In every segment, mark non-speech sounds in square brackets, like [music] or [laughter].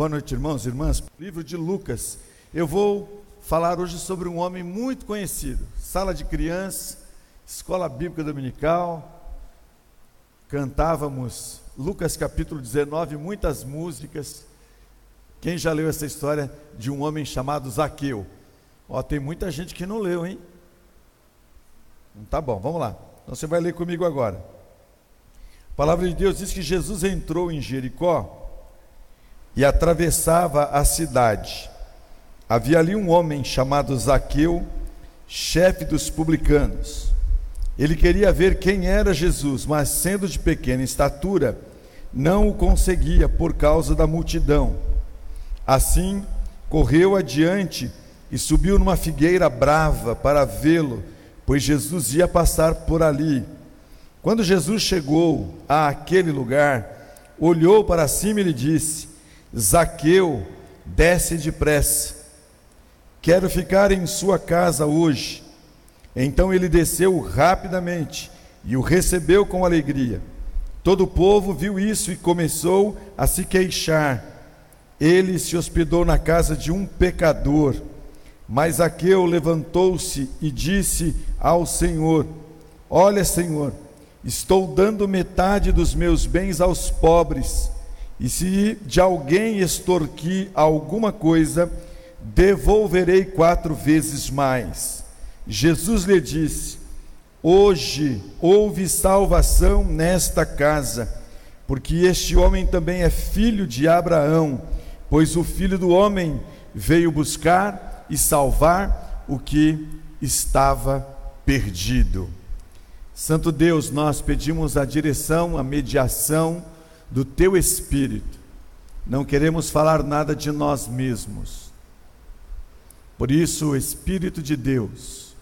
Boa noite, irmãos e irmãs. Livro de Lucas. Eu vou falar hoje sobre um homem muito conhecido. Sala de criança, escola bíblica dominical. Cantávamos Lucas capítulo 19, muitas músicas. Quem já leu essa história de um homem chamado Zaqueu? Ó, tem muita gente que não leu, hein? Tá bom, vamos lá. Então você vai ler comigo agora. A palavra de Deus diz que Jesus entrou em Jericó e atravessava a cidade. Havia ali um homem chamado Zaqueu, chefe dos publicanos. Ele queria ver quem era Jesus, mas sendo de pequena estatura, não o conseguia por causa da multidão. Assim, correu adiante e subiu numa figueira brava para vê-lo, pois Jesus ia passar por ali. Quando Jesus chegou àquele lugar, olhou para cima e lhe disse: Zaqueu, desce depressa, quero ficar em sua casa hoje. Então ele desceu rapidamente e o recebeu com alegria. Todo o povo viu isso e começou a se queixar. Ele se hospedou na casa de um pecador. Mas Zaqueu levantou-se e disse ao Senhor: Olha, Senhor, Estou dando metade dos meus bens aos pobres, e se de alguém extorquir alguma coisa, devolverei quatro vezes mais. Jesus lhe disse: Hoje houve salvação nesta casa, porque este homem também é filho de Abraão, pois o filho do homem veio buscar e salvar o que estava perdido. Santo Deus, nós pedimos a direção, a mediação do Teu Espírito. Não queremos falar nada de nós mesmos. Por isso, o Espírito de Deus,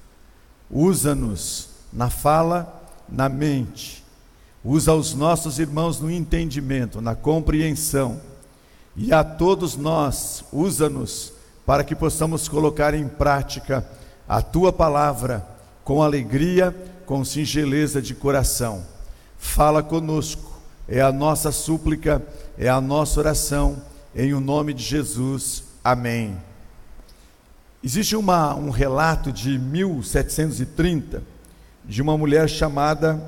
usa-nos na fala, na mente, usa os nossos irmãos no entendimento, na compreensão, e a todos nós, usa-nos para que possamos colocar em prática a tua palavra com alegria com singeleza de coração. Fala conosco, é a nossa súplica, é a nossa oração, em o nome de Jesus. Amém. Existe uma, um relato de 1730 de uma mulher chamada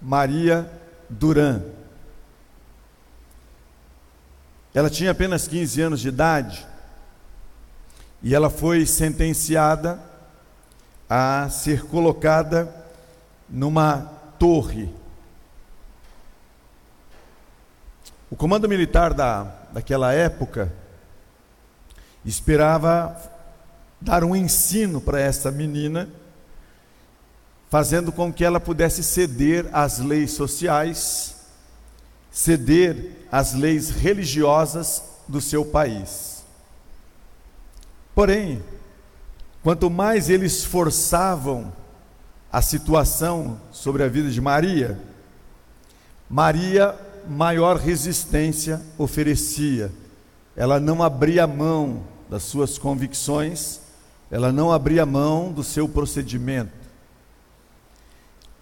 Maria Duran. Ela tinha apenas 15 anos de idade e ela foi sentenciada a ser colocada numa torre. O comando militar da, daquela época esperava dar um ensino para essa menina, fazendo com que ela pudesse ceder às leis sociais, ceder às leis religiosas do seu país. Porém, quanto mais eles forçavam a situação sobre a vida de Maria, Maria maior resistência oferecia. Ela não abria mão das suas convicções, ela não abria mão do seu procedimento.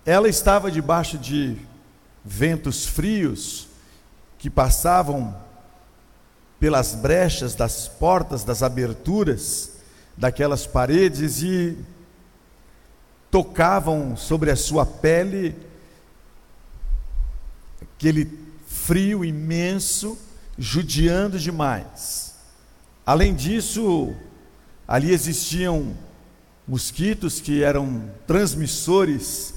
Ela estava debaixo de ventos frios que passavam pelas brechas das portas, das aberturas daquelas paredes e tocavam sobre a sua pele aquele frio imenso, judiando demais. Além disso, ali existiam mosquitos que eram transmissores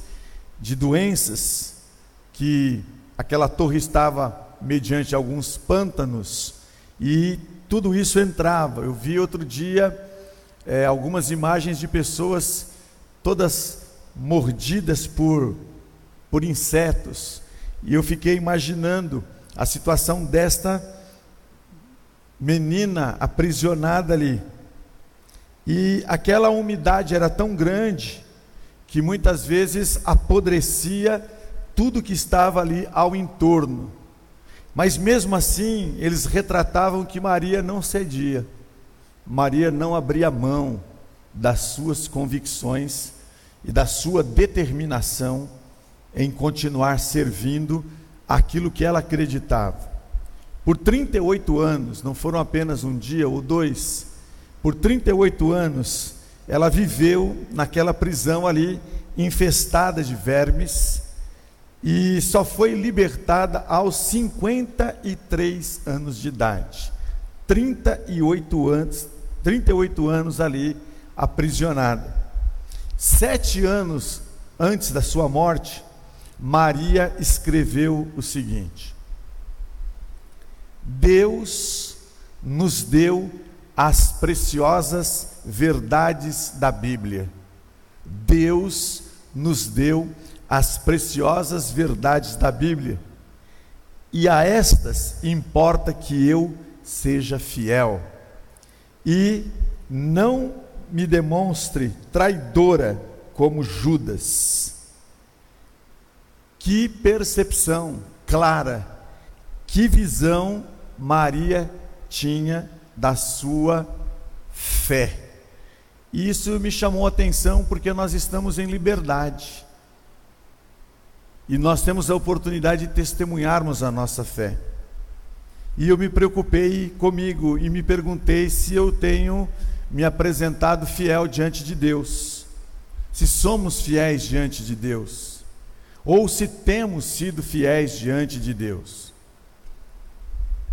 de doenças, que aquela torre estava mediante alguns pântanos, e tudo isso entrava. Eu vi outro dia é, algumas imagens de pessoas todas mordidas por, por insetos. E eu fiquei imaginando a situação desta menina aprisionada ali. E aquela umidade era tão grande que muitas vezes apodrecia tudo que estava ali ao entorno. Mas mesmo assim, eles retratavam que Maria não cedia. Maria não abria mão das suas convicções e da sua determinação em continuar servindo aquilo que ela acreditava. Por 38 anos, não foram apenas um dia ou dois, por 38 anos, ela viveu naquela prisão ali, infestada de vermes, e só foi libertada aos 53 anos de idade. 38 anos, 38 anos ali aprisionada. Sete anos antes da sua morte, Maria escreveu o seguinte: Deus nos deu as preciosas verdades da Bíblia. Deus nos deu as preciosas verdades da Bíblia. E a estas importa que eu seja fiel e não me demonstre traidora como Judas. Que percepção clara, que visão Maria tinha da sua fé. Isso me chamou a atenção porque nós estamos em liberdade. E nós temos a oportunidade de testemunharmos a nossa fé. E eu me preocupei comigo e me perguntei se eu tenho me apresentado fiel diante de Deus. Se somos fiéis diante de Deus. Ou se temos sido fiéis diante de Deus.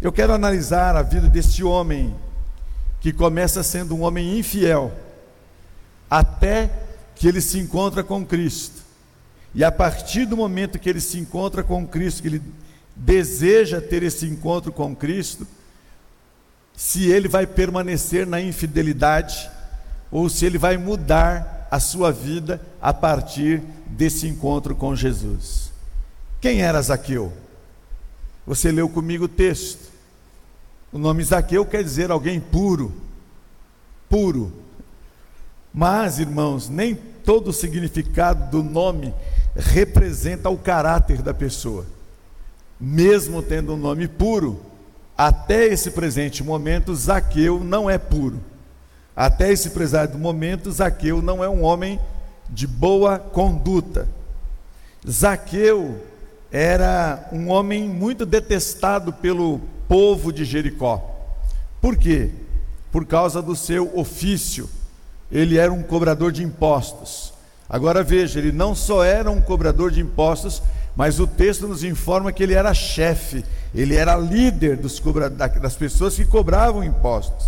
Eu quero analisar a vida deste homem que começa sendo um homem infiel, até que ele se encontra com Cristo. E a partir do momento que ele se encontra com Cristo, que ele deseja ter esse encontro com Cristo, se ele vai permanecer na infidelidade ou se ele vai mudar a sua vida a partir desse encontro com Jesus. Quem era Zaqueu? Você leu comigo o texto. O nome Zaqueu quer dizer alguém puro, puro. Mas, irmãos, nem todo o significado do nome representa o caráter da pessoa. Mesmo tendo um nome puro, até esse presente momento, Zaqueu não é puro. Até esse presente momento, Zaqueu não é um homem de boa conduta. Zaqueu era um homem muito detestado pelo povo de Jericó. Por quê? Por causa do seu ofício. Ele era um cobrador de impostos. Agora veja, ele não só era um cobrador de impostos, mas o texto nos informa que ele era chefe, ele era líder dos das pessoas que cobravam impostos.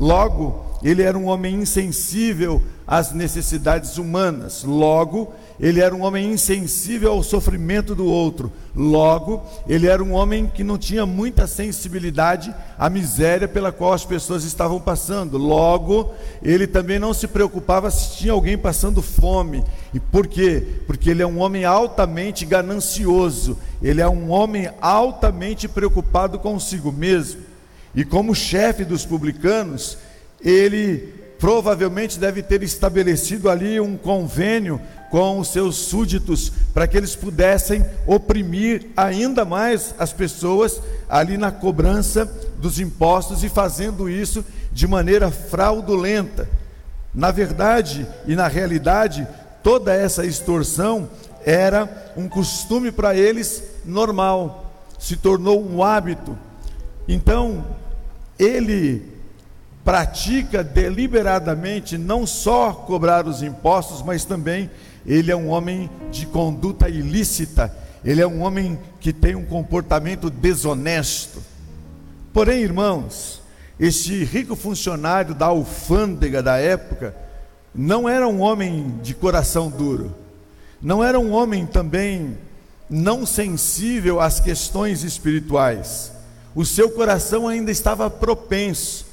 Logo, ele era um homem insensível às necessidades humanas. Logo, ele era um homem insensível ao sofrimento do outro. Logo, ele era um homem que não tinha muita sensibilidade à miséria pela qual as pessoas estavam passando. Logo, ele também não se preocupava se tinha alguém passando fome. E por quê? Porque ele é um homem altamente ganancioso. Ele é um homem altamente preocupado consigo mesmo. E como chefe dos publicanos, ele provavelmente deve ter estabelecido ali um convênio com os seus súditos para que eles pudessem oprimir ainda mais as pessoas ali na cobrança dos impostos e fazendo isso de maneira fraudulenta. Na verdade e na realidade, toda essa extorsão era um costume para eles normal, se tornou um hábito. Então, ele pratica deliberadamente não só cobrar os impostos, mas também ele é um homem de conduta ilícita, ele é um homem que tem um comportamento desonesto. Porém, irmãos, este rico funcionário da alfândega da época não era um homem de coração duro, não era um homem também não sensível às questões espirituais o seu coração ainda estava propenso,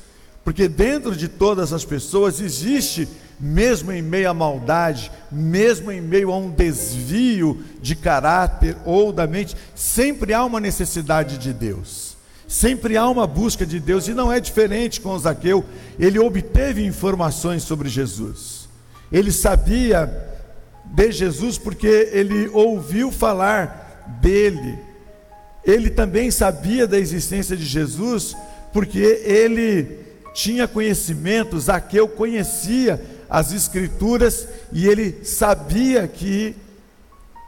porque dentro de todas as pessoas existe, mesmo em meio à maldade, mesmo em meio a um desvio de caráter ou da mente, sempre há uma necessidade de Deus. Sempre há uma busca de Deus, e não é diferente com Zaqueu. Ele obteve informações sobre Jesus. Ele sabia de Jesus porque ele ouviu falar dele ele também sabia da existência de Jesus, porque ele tinha conhecimento, Zaqueu conhecia as Escrituras e ele sabia que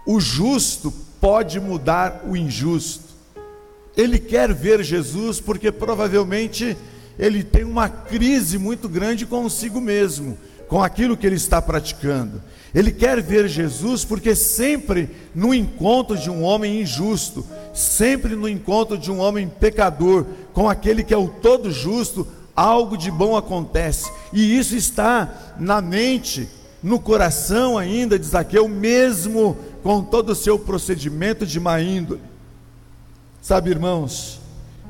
o justo pode mudar o injusto. Ele quer ver Jesus porque provavelmente ele tem uma crise muito grande consigo mesmo, com aquilo que ele está praticando. Ele quer ver Jesus porque sempre no encontro de um homem injusto, sempre no encontro de um homem pecador, com aquele que é o todo justo, algo de bom acontece. E isso está na mente, no coração ainda de Zaqueu, mesmo com todo o seu procedimento de má índole. Sabe, irmãos,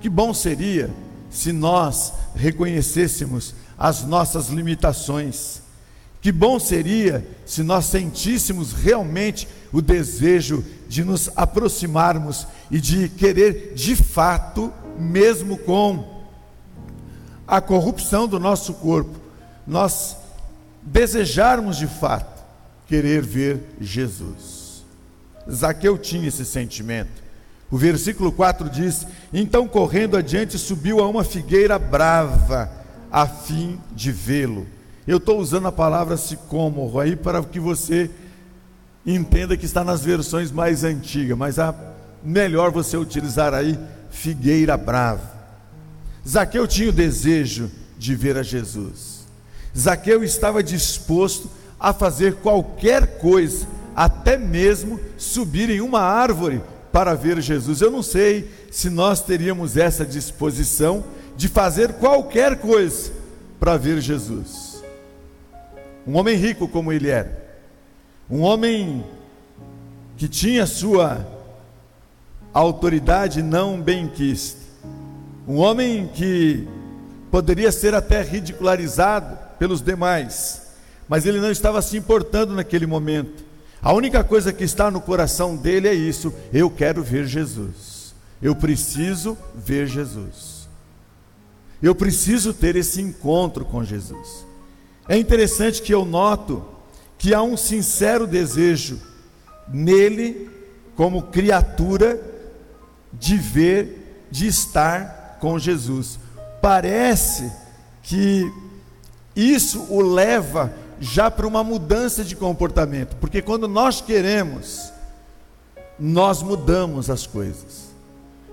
que bom seria se nós reconhecêssemos as nossas limitações. Que bom seria se nós sentíssemos realmente o desejo de nos aproximarmos e de querer de fato, mesmo com a corrupção do nosso corpo, nós desejarmos de fato querer ver Jesus. Zaqueu tinha esse sentimento. O versículo 4 diz: Então correndo adiante subiu a uma figueira brava, a fim de vê-lo. Eu estou usando a palavra sicômoro aí para que você entenda que está nas versões mais antigas, mas a melhor você utilizar aí figueira brava. Zaqueu tinha o desejo de ver a Jesus. Zaqueu estava disposto a fazer qualquer coisa, até mesmo subir em uma árvore para ver Jesus. Eu não sei se nós teríamos essa disposição de fazer qualquer coisa para ver Jesus. Um homem rico como ele era, um homem que tinha sua autoridade não benquista, um homem que poderia ser até ridicularizado pelos demais, mas ele não estava se importando naquele momento. A única coisa que está no coração dele é isso: eu quero ver Jesus. Eu preciso ver Jesus. Eu preciso ter esse encontro com Jesus. É interessante que eu noto que há um sincero desejo nele, como criatura, de ver, de estar com Jesus. Parece que isso o leva já para uma mudança de comportamento, porque quando nós queremos, nós mudamos as coisas.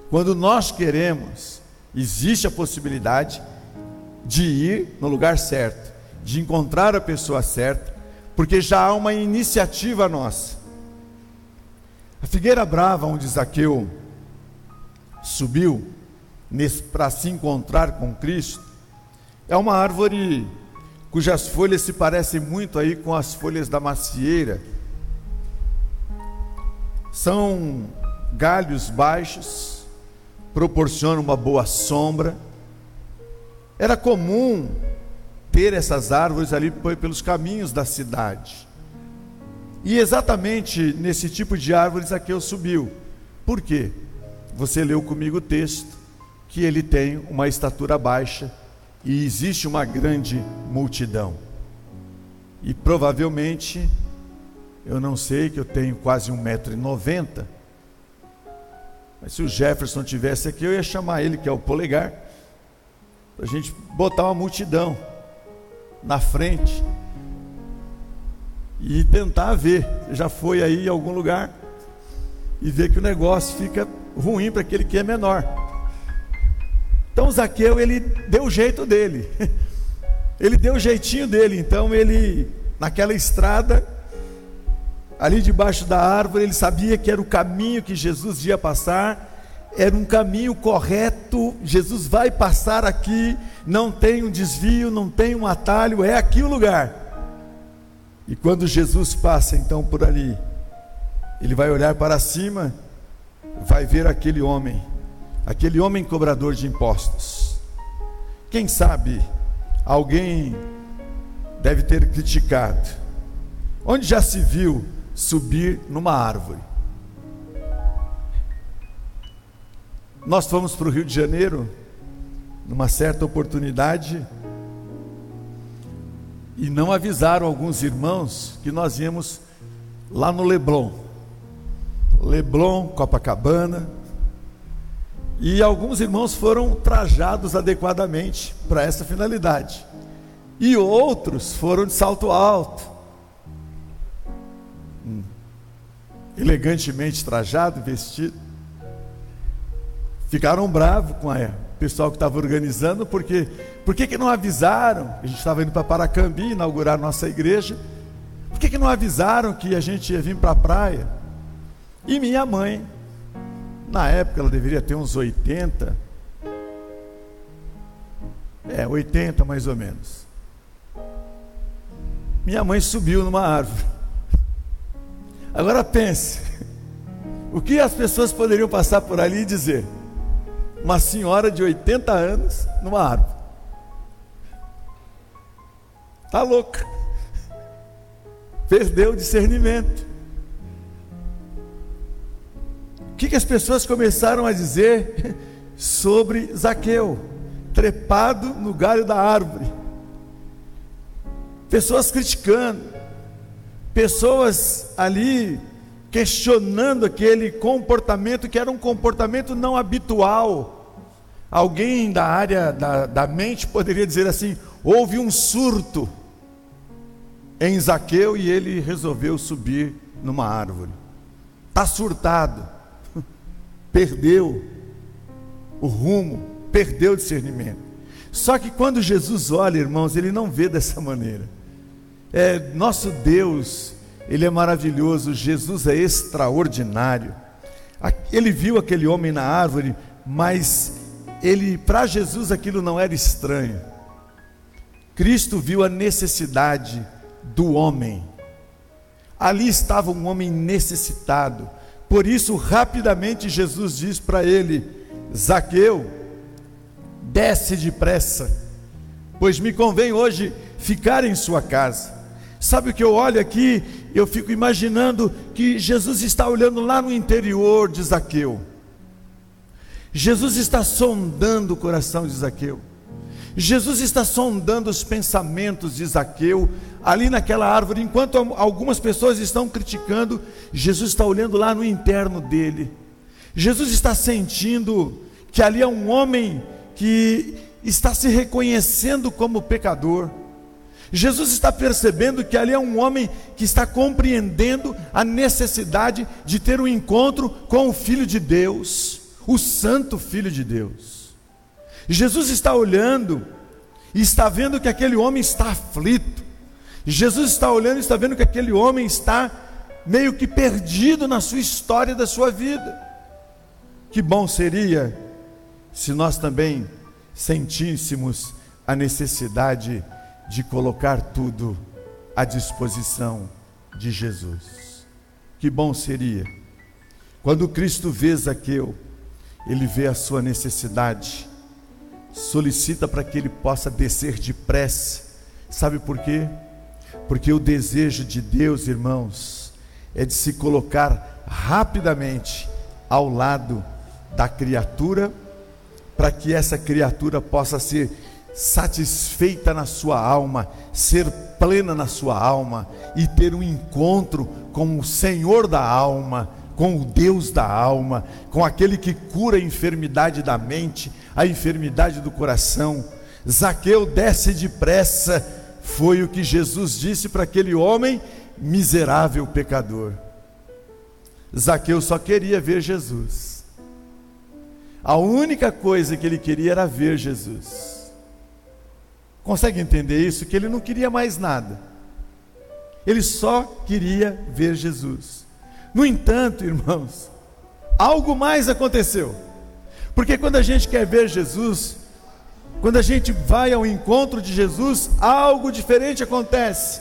Quando nós queremos, existe a possibilidade de ir no lugar certo, de encontrar a pessoa certa, porque já há uma iniciativa nossa. A figueira brava, onde Zaqueu subiu para se encontrar com Cristo, é uma árvore cujas folhas se parecem muito aí com as folhas da macieira. São galhos baixos, proporcionam uma boa sombra. Era comum ter essas árvores ali pelos caminhos da cidade. E exatamente nesse tipo de árvores aqui eu subiu. Por quê? Você leu comigo o texto que ele tem uma estatura baixa e existe uma grande multidão. E provavelmente, eu não sei que eu tenho quase 1,90m, mas se o Jefferson tivesse aqui, eu ia chamar ele, que é o polegar, para a gente botar uma multidão na frente e tentar ver. Já foi aí em algum lugar e ver que o negócio fica ruim para aquele que é menor. Então Zaqueu, ele deu o jeito dele. [laughs] Ele deu o jeitinho dele. Então ele, naquela estrada, ali debaixo da árvore, ele sabia que era o caminho que Jesus ia passar, era um caminho correto. Jesus vai passar aqui, não tem um desvio, não tem um atalho, é aqui o lugar. E quando Jesus passa então por ali, ele vai olhar para cima, vai ver aquele homem aquele homem cobrador de impostos. Quem sabe alguém deve ter criticado. Onde já se viu subir numa árvore? Nós fomos para o Rio de Janeiro numa certa oportunidade e não avisaram alguns irmãos que nós íamos lá no Leblon. Leblon, Copacabana, e alguns irmãos foram trajados adequadamente para essa finalidade. E outros foram de salto alto, hum. elegantemente trajado, vestido. Ficaram bravos com a, pessoal que estava organizando, porque por que, que não avisaram? A gente estava indo para Paracambi inaugurar nossa igreja. Por que, que não avisaram que a gente ia vir para a praia? E minha mãe, na época ela deveria ter uns 80, é, 80 mais ou menos. Minha mãe subiu numa árvore. Agora pense, [laughs] o que as pessoas poderiam passar por ali e dizer? Uma senhora de 80 anos numa árvore. Está louca. Perdeu o discernimento. O que, que as pessoas começaram a dizer [laughs] sobre Zaqueu? Trepado no galho da árvore. Pessoas criticando, pessoas ali questionando aquele comportamento que era um comportamento não habitual. Alguém da área da, da mente poderia dizer assim: houve um surto em Zaqueu e ele resolveu subir numa árvore. Está surtado, [laughs] perdeu o rumo, perdeu o discernimento. Só que quando Jesus olha, irmãos, ele não vê dessa maneira. É, nosso Deus, ele é maravilhoso, Jesus é extraordinário. Ele viu aquele homem na árvore, mas ele para Jesus aquilo não era estranho. Cristo viu a necessidade do homem. Ali estava um homem necessitado. Por isso, rapidamente Jesus diz para ele: Zaqueu, desce depressa, pois me convém hoje ficar em sua casa. Sabe o que eu olho aqui? Eu fico imaginando que Jesus está olhando lá no interior de Zaqueu. Jesus está sondando o coração de Zaqueu. Jesus está sondando os pensamentos de Zaqueu ali naquela árvore, enquanto algumas pessoas estão criticando, Jesus está olhando lá no interno dele. Jesus está sentindo que ali é um homem que está se reconhecendo como pecador. Jesus está percebendo que ali é um homem que está compreendendo a necessidade de ter um encontro com o Filho de Deus, o Santo Filho de Deus. Jesus está olhando e está vendo que aquele homem está aflito. Jesus está olhando e está vendo que aquele homem está meio que perdido na sua história da sua vida. Que bom seria se nós também sentíssemos a necessidade de colocar tudo à disposição de Jesus. Que bom seria quando Cristo vê Zaqueu, ele vê a sua necessidade, solicita para que ele possa descer depressa. Sabe por quê? Porque o desejo de Deus, irmãos, é de se colocar rapidamente ao lado da criatura, para que essa criatura possa ser satisfeita na sua alma, ser plena na sua alma e ter um encontro com o Senhor da alma, com o Deus da alma, com aquele que cura a enfermidade da mente, a enfermidade do coração. Zaqueu desce depressa, foi o que Jesus disse para aquele homem miserável pecador. Zaqueu só queria ver Jesus. A única coisa que ele queria era ver Jesus. Consegue entender isso? Que ele não queria mais nada. Ele só queria ver Jesus. No entanto, irmãos, algo mais aconteceu. Porque quando a gente quer ver Jesus, quando a gente vai ao encontro de Jesus, algo diferente acontece.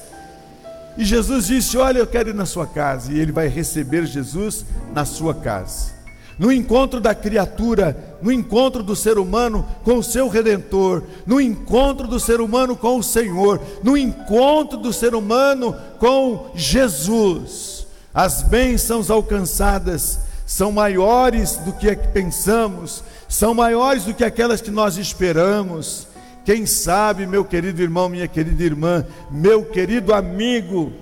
E Jesus disse: Olha, eu quero ir na sua casa. E ele vai receber Jesus na sua casa no encontro da criatura, no encontro do ser humano com o seu redentor, no encontro do ser humano com o Senhor, no encontro do ser humano com Jesus. As bênçãos alcançadas são maiores do que pensamos, são maiores do que aquelas que nós esperamos. Quem sabe, meu querido irmão, minha querida irmã, meu querido amigo,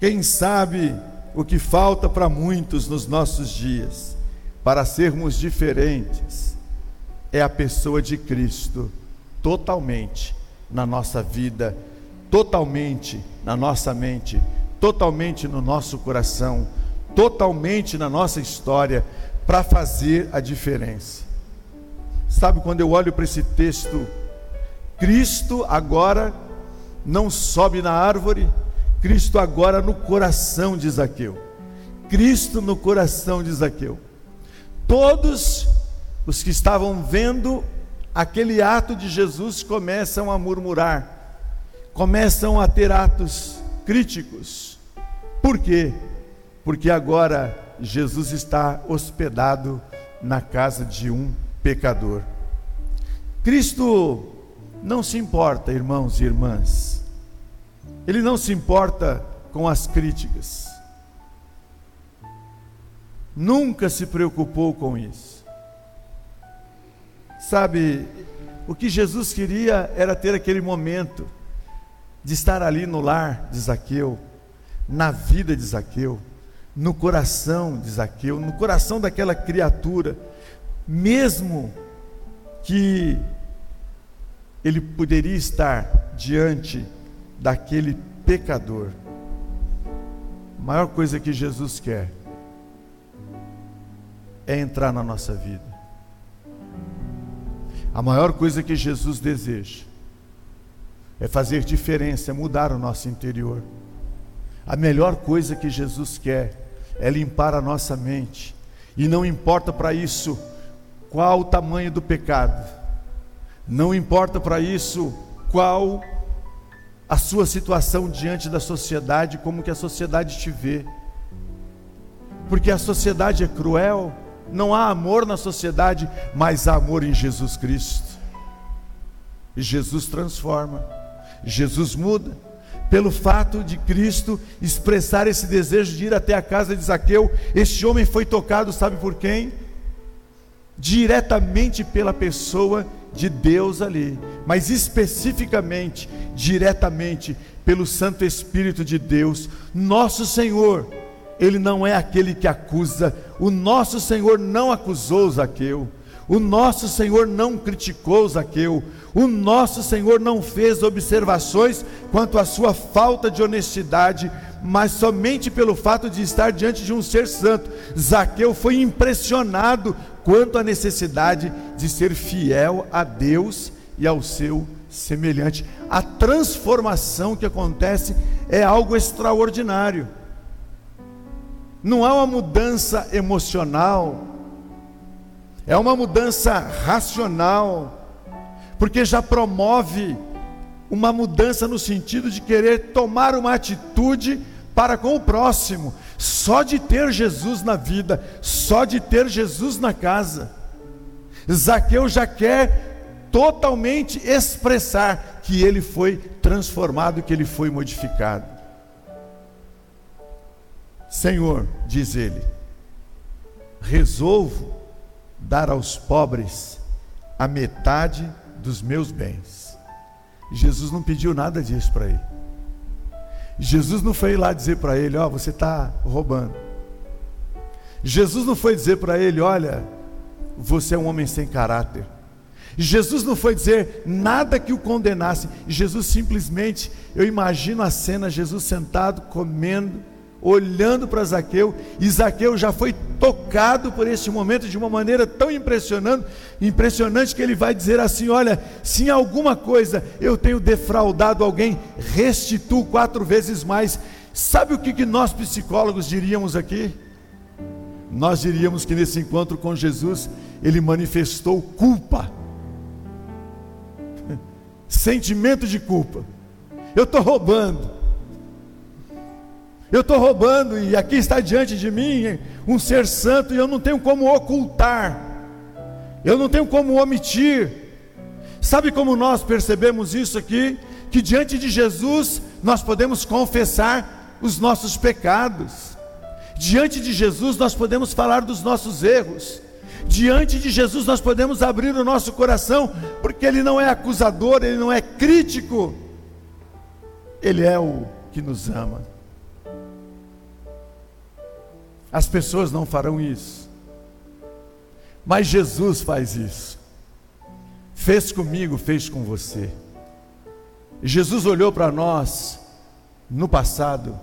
quem sabe o que falta para muitos nos nossos dias para sermos diferentes é a pessoa de Cristo totalmente na nossa vida, totalmente na nossa mente, totalmente no nosso coração, totalmente na nossa história para fazer a diferença. Sabe, quando eu olho para esse texto, Cristo agora não sobe na árvore, Cristo agora no coração de Zaqueu. Cristo no coração de Zaqueu. Todos os que estavam vendo aquele ato de Jesus começam a murmurar, começam a ter atos críticos. Por quê? Porque agora Jesus está hospedado na casa de um pecador. Cristo não se importa, irmãos e irmãs, ele não se importa com as críticas, nunca se preocupou com isso. Sabe, o que Jesus queria era ter aquele momento de estar ali no lar de Zaqueu, na vida de Zaqueu, no coração de Zaqueu, no coração daquela criatura, mesmo que ele poderia estar diante daquele pecador. A maior coisa que Jesus quer é entrar na nossa vida. A maior coisa que Jesus deseja é fazer diferença, é mudar o nosso interior. A melhor coisa que Jesus quer é limpar a nossa mente. E não importa para isso qual o tamanho do pecado, não importa para isso qual a sua situação diante da sociedade, como que a sociedade te vê. Porque a sociedade é cruel, não há amor na sociedade, mas há amor em Jesus Cristo. E Jesus transforma, Jesus muda. Pelo fato de Cristo expressar esse desejo de ir até a casa de Zaqueu, este homem foi tocado, sabe por quem? Diretamente pela pessoa de Deus ali, mas especificamente, diretamente pelo Santo Espírito de Deus, nosso Senhor ele não é aquele que acusa. O nosso Senhor não acusou Zaqueu. O nosso Senhor não criticou Zaqueu. O nosso Senhor não fez observações quanto à sua falta de honestidade, mas somente pelo fato de estar diante de um ser santo. Zaqueu foi impressionado quanto à necessidade de ser fiel a Deus e ao seu semelhante. A transformação que acontece é algo extraordinário não há uma mudança emocional, é uma mudança racional, porque já promove uma mudança no sentido de querer tomar uma atitude para com o próximo, só de ter Jesus na vida, só de ter Jesus na casa. Zaqueu já quer totalmente expressar que ele foi transformado, que ele foi modificado. Senhor, diz ele, resolvo dar aos pobres a metade dos meus bens. Jesus não pediu nada disso para ele. Jesus não foi lá dizer para ele: Ó, oh, você está roubando. Jesus não foi dizer para ele: Olha, você é um homem sem caráter. Jesus não foi dizer nada que o condenasse. Jesus simplesmente, eu imagino a cena: Jesus sentado, comendo olhando para Zaqueu, e Zaqueu já foi tocado por esse momento de uma maneira tão impressionante, impressionante que ele vai dizer assim: Olha, se em alguma coisa eu tenho defraudado alguém, restituo quatro vezes mais. Sabe o que, que nós psicólogos diríamos aqui? Nós diríamos que nesse encontro com Jesus, ele manifestou culpa, [laughs] sentimento de culpa. Eu estou roubando, eu estou roubando e aqui está diante de mim um ser santo e eu não tenho como ocultar, eu não tenho como omitir. Sabe como nós percebemos isso aqui? Que diante de Jesus nós podemos confessar os nossos pecados, diante de Jesus nós podemos falar dos nossos erros, diante de Jesus nós podemos abrir o nosso coração, porque Ele não é acusador, Ele não é crítico, Ele é o que nos ama. As pessoas não farão isso. Mas Jesus faz isso. Fez comigo, fez com você. Jesus olhou para nós no passado,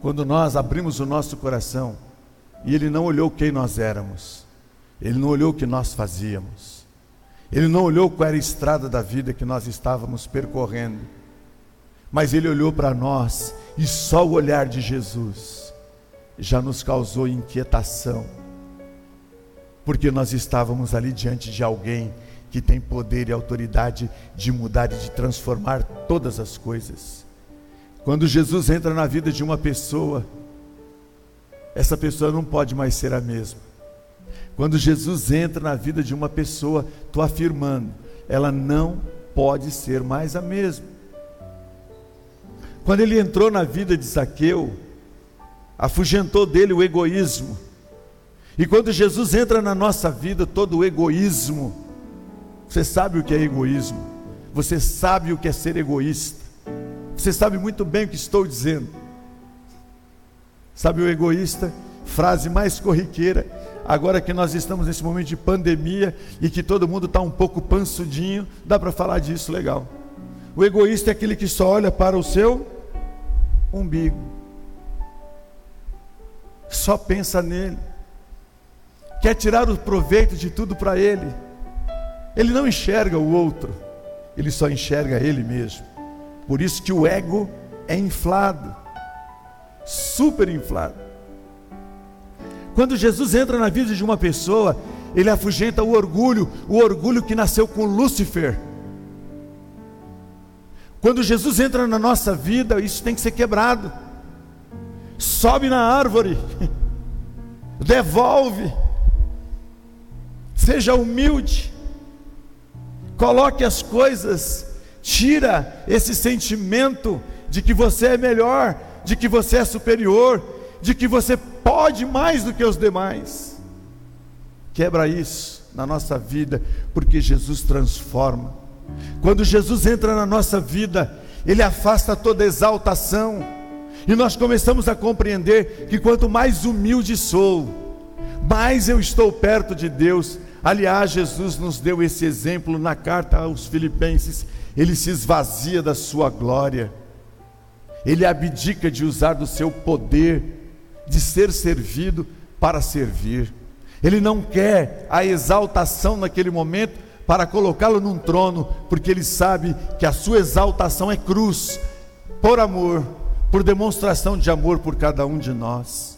quando nós abrimos o nosso coração, e Ele não olhou quem nós éramos, Ele não olhou o que nós fazíamos, Ele não olhou qual era a estrada da vida que nós estávamos percorrendo, mas ele olhou para nós e só o olhar de Jesus já nos causou inquietação, porque nós estávamos ali diante de alguém que tem poder e autoridade de mudar e de transformar todas as coisas. Quando Jesus entra na vida de uma pessoa, essa pessoa não pode mais ser a mesma. Quando Jesus entra na vida de uma pessoa, estou afirmando, ela não pode ser mais a mesma. Quando ele entrou na vida de Zaqueu, afugentou dele o egoísmo. E quando Jesus entra na nossa vida, todo o egoísmo, você sabe o que é egoísmo, você sabe o que é ser egoísta, você sabe muito bem o que estou dizendo. Sabe o egoísta? Frase mais corriqueira, agora que nós estamos nesse momento de pandemia e que todo mundo está um pouco pansudinho, dá para falar disso legal. O egoísta é aquele que só olha para o seu umbigo, só pensa nele, quer tirar o proveito de tudo para ele. Ele não enxerga o outro, ele só enxerga ele mesmo. Por isso que o ego é inflado, super inflado. Quando Jesus entra na vida de uma pessoa, ele afugenta o orgulho, o orgulho que nasceu com Lúcifer. Quando Jesus entra na nossa vida, isso tem que ser quebrado. Sobe na árvore, [laughs] devolve, seja humilde, coloque as coisas, tira esse sentimento de que você é melhor, de que você é superior, de que você pode mais do que os demais. Quebra isso na nossa vida, porque Jesus transforma. Quando Jesus entra na nossa vida, ele afasta toda exaltação, e nós começamos a compreender que quanto mais humilde sou, mais eu estou perto de Deus. Aliás, Jesus nos deu esse exemplo na carta aos Filipenses. Ele se esvazia da sua glória, ele abdica de usar do seu poder de ser servido para servir. Ele não quer a exaltação naquele momento para colocá-lo num trono, porque ele sabe que a sua exaltação é cruz, por amor, por demonstração de amor por cada um de nós.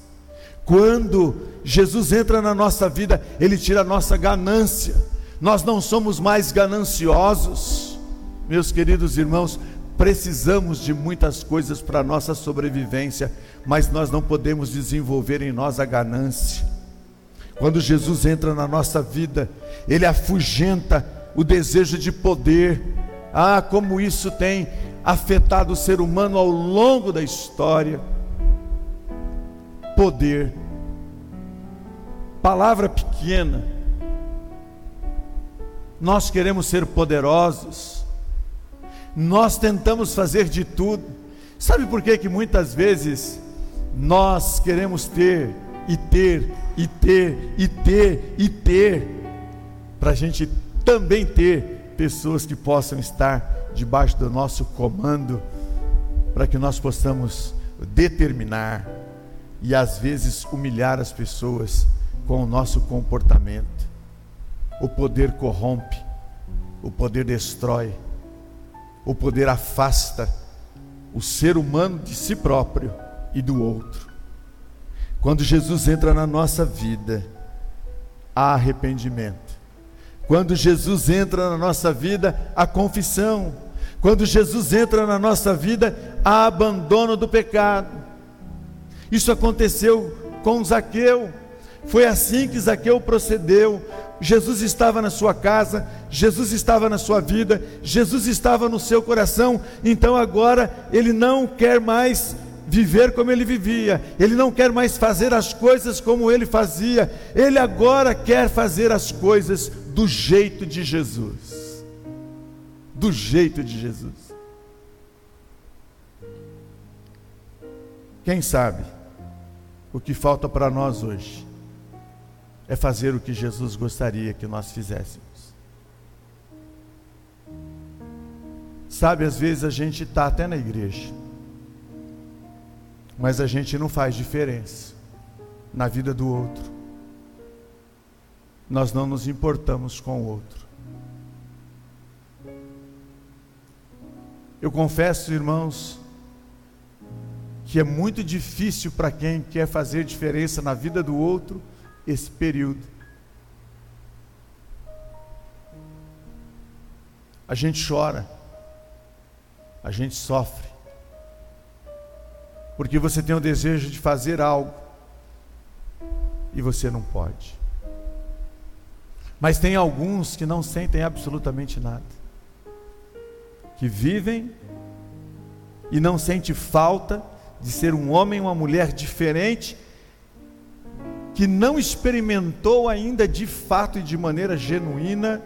Quando Jesus entra na nossa vida, ele tira a nossa ganância. Nós não somos mais gananciosos. Meus queridos irmãos, precisamos de muitas coisas para a nossa sobrevivência, mas nós não podemos desenvolver em nós a ganância. Quando Jesus entra na nossa vida, ele afugenta o desejo de poder. Ah, como isso tem afetado o ser humano ao longo da história. Poder, palavra pequena. Nós queremos ser poderosos, nós tentamos fazer de tudo. Sabe por que, que muitas vezes nós queremos ter e ter e ter e ter e ter, para a gente também ter pessoas que possam estar debaixo do nosso comando, para que nós possamos determinar e às vezes humilhar as pessoas com o nosso comportamento. O poder corrompe, o poder destrói, o poder afasta o ser humano de si próprio e do outro. Quando Jesus entra na nossa vida, há arrependimento. Quando Jesus entra na nossa vida, há confissão. Quando Jesus entra na nossa vida, há abandono do pecado. Isso aconteceu com Zaqueu. Foi assim que Zaqueu procedeu. Jesus estava na sua casa, Jesus estava na sua vida, Jesus estava no seu coração, então agora ele não quer mais viver como ele vivia, ele não quer mais fazer as coisas como ele fazia, ele agora quer fazer as coisas do jeito de Jesus. Do jeito de Jesus. Quem sabe o que falta para nós hoje é fazer o que Jesus gostaria que nós fizéssemos. Sabe, às vezes a gente está até na igreja mas a gente não faz diferença na vida do outro nós não nos importamos com o outro. Eu confesso, irmãos, que é muito difícil para quem quer fazer diferença na vida do outro esse período. A gente chora, a gente sofre, porque você tem o desejo de fazer algo e você não pode. Mas tem alguns que não sentem absolutamente nada, que vivem e não sente falta de ser um homem ou uma mulher diferente, que não experimentou ainda de fato e de maneira genuína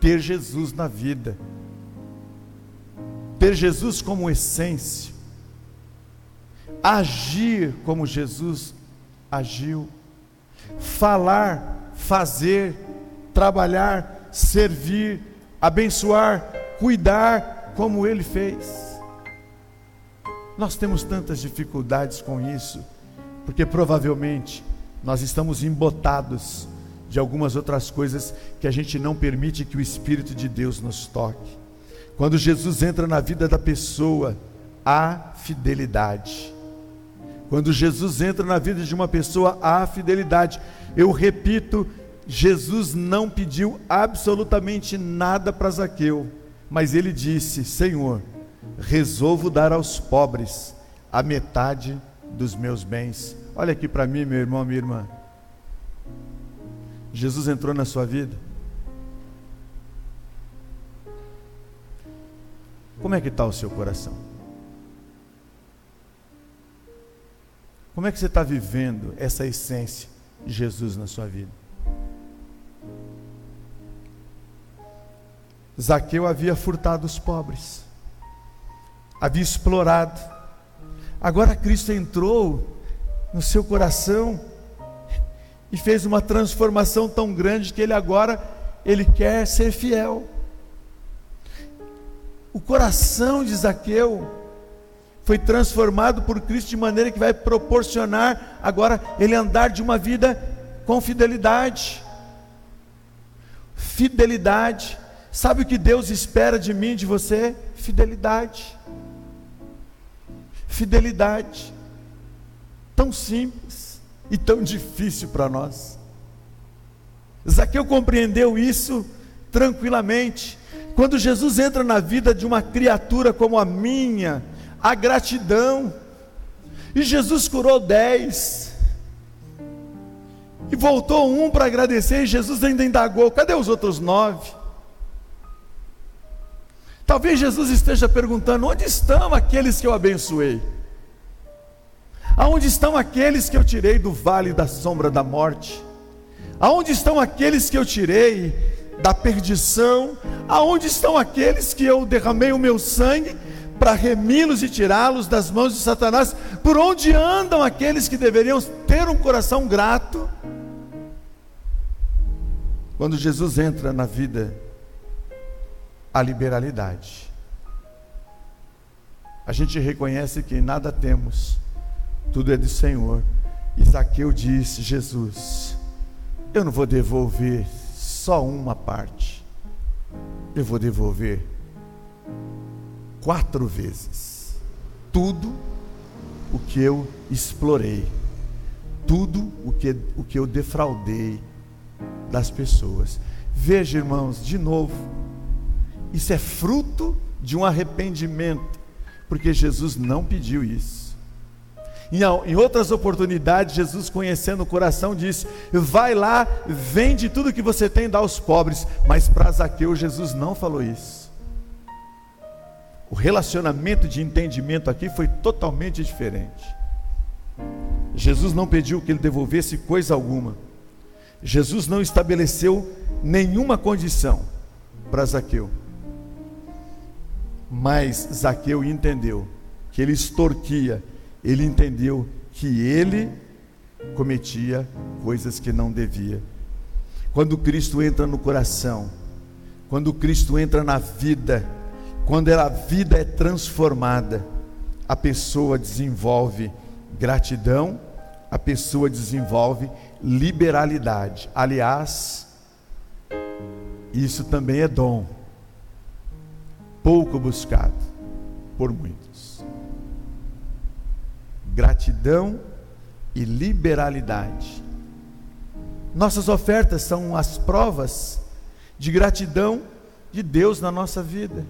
ter Jesus na vida, ter Jesus como essência, agir como Jesus agiu, falar, fazer, trabalhar, servir, abençoar, cuidar como ele fez. Nós temos tantas dificuldades com isso, porque provavelmente nós estamos embotados de algumas outras coisas que a gente não permite que o Espírito de Deus nos toque. Quando Jesus entra na vida da pessoa, há fidelidade. Quando Jesus entra na vida de uma pessoa, há fidelidade. Eu repito, Jesus não pediu absolutamente nada para Zaqueu, mas ele disse: Senhor, resolvo dar aos pobres a metade dos meus bens. Olha aqui para mim, meu irmão, minha irmã. Jesus entrou na sua vida. Como é que está o seu coração? Como é que você está vivendo essa essência de Jesus na sua vida? Zaqueu havia furtado os pobres havia explorado. Agora Cristo entrou no seu coração e fez uma transformação tão grande que ele agora ele quer ser fiel. O coração de Zaqueu foi transformado por Cristo de maneira que vai proporcionar agora ele andar de uma vida com fidelidade. Fidelidade. Sabe o que Deus espera de mim, de você? Fidelidade fidelidade. Tão simples e tão difícil para nós. Zaqueu compreendeu isso tranquilamente. Quando Jesus entra na vida de uma criatura como a minha, a gratidão. E Jesus curou dez. E voltou um para agradecer, e Jesus ainda indagou: cadê os outros nove? Talvez Jesus esteja perguntando: onde estão aqueles que eu abençoei? Aonde estão aqueles que eu tirei do vale da sombra da morte? Aonde estão aqueles que eu tirei da perdição? Aonde estão aqueles que eu derramei o meu sangue para remi-los e tirá-los das mãos de Satanás? Por onde andam aqueles que deveriam ter um coração grato? Quando Jesus entra na vida a liberalidade. A gente reconhece que nada temos, tudo é do Senhor. Isaqueu disse: Jesus, eu não vou devolver só uma parte, eu vou devolver quatro vezes tudo o que eu explorei, tudo o que, o que eu defraudei das pessoas. Veja, irmãos, de novo, isso é fruto de um arrependimento, porque Jesus não pediu isso. Em, outras oportunidades, Jesus, conhecendo o coração, disse: Vai lá, vende tudo que você tem e dá aos pobres. Mas para Zaqueu, Jesus não falou isso. O relacionamento de entendimento aqui foi totalmente diferente. Jesus não pediu que ele devolvesse coisa alguma. Jesus não estabeleceu nenhuma condição para Zaqueu. Mas Zaqueu entendeu que ele extorquia, ele entendeu que ele cometia coisas que não devia. Quando Cristo entra no coração, quando Cristo entra na vida, quando a vida é transformada, a pessoa desenvolve gratidão, a pessoa desenvolve liberalidade. Aliás, isso também é dom pouco buscado. por muitos. Gratidão e liberalidade. Nossas ofertas são as provas de gratidão de Deus na nossa vida.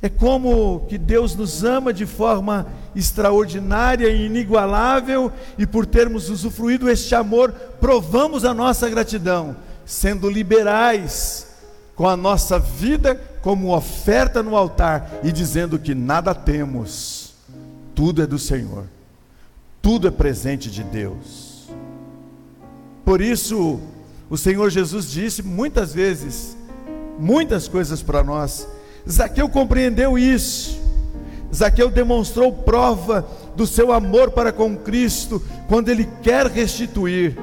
É como que Deus nos ama de forma extraordinária e inigualável, e por termos usufruído este amor, provamos a nossa gratidão, sendo liberais com a nossa vida como oferta no altar e dizendo que nada temos, tudo é do Senhor, tudo é presente de Deus. Por isso, o Senhor Jesus disse muitas vezes, muitas coisas para nós, Zaqueu compreendeu isso. Zaqueu demonstrou prova do seu amor para com Cristo quando ele quer restituir.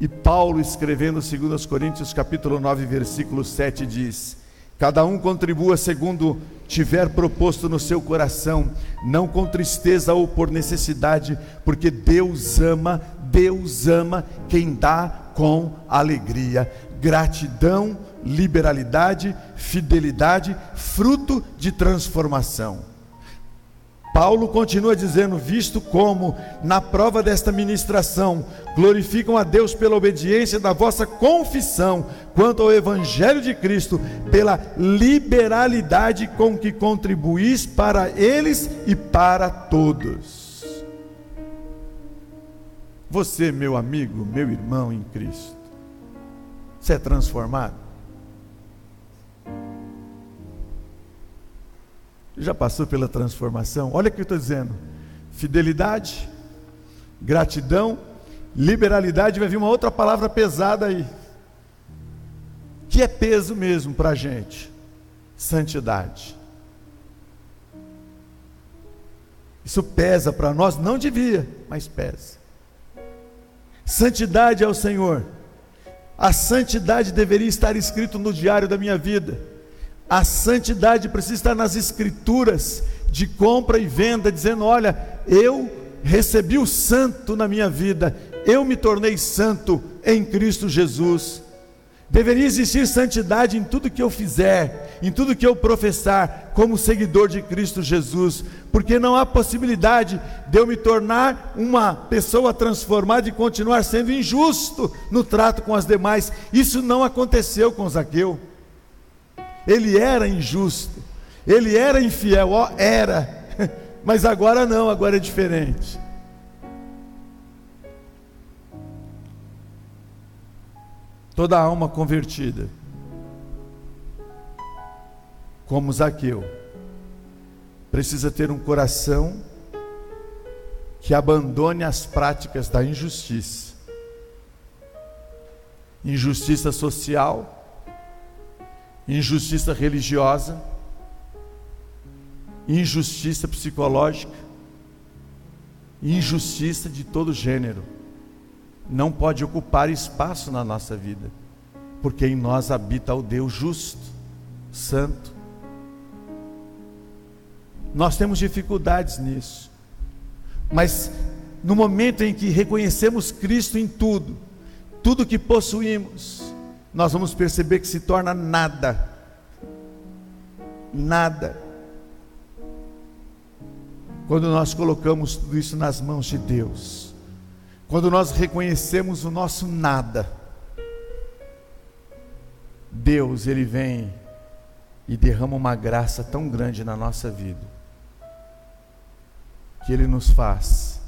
E Paulo, escrevendo 2 Coríntios capítulo 9, versículo 7, diz: Cada um contribua segundo tiver proposto no seu coração, não com tristeza ou por necessidade, porque Deus ama, Deus ama quem dá com alegria. Gratidão liberalidade, fidelidade, fruto de transformação. Paulo continua dizendo: visto como, na prova desta ministração, glorificam a Deus pela obediência da vossa confissão quanto ao Evangelho de Cristo, pela liberalidade com que contribuís para eles e para todos. Você, meu amigo, meu irmão em Cristo, você é transformado? Já passou pela transformação? Olha o que eu estou dizendo: fidelidade, gratidão, liberalidade. Vai vir uma outra palavra pesada aí, que é peso mesmo para a gente: santidade. Isso pesa para nós, não devia, mas pesa. Santidade ao Senhor. A santidade deveria estar escrito no diário da minha vida. A santidade precisa estar nas escrituras de compra e venda, dizendo: olha, eu recebi o santo na minha vida, eu me tornei santo em Cristo Jesus. Deveria existir santidade em tudo que eu fizer, em tudo que eu professar, como seguidor de Cristo Jesus, porque não há possibilidade de eu me tornar uma pessoa transformada e continuar sendo injusto no trato com as demais. Isso não aconteceu com Zaqueu ele era injusto, ele era infiel, ó, era, [laughs] mas agora não, agora é diferente. Toda alma convertida, como Zaqueu, precisa ter um coração que abandone as práticas da injustiça, injustiça social, injustiça religiosa, injustiça psicológica, injustiça de todo gênero. Não pode ocupar espaço na nossa vida, porque em nós habita o Deus justo, santo. Nós temos dificuldades nisso, mas no momento em que reconhecemos Cristo em tudo, tudo que possuímos, nós vamos perceber que se torna nada. Nada. Quando nós colocamos tudo isso nas mãos de Deus, quando nós reconhecemos o nosso nada, Deus, Ele vem e derrama uma graça tão grande na nossa vida, que Ele nos faz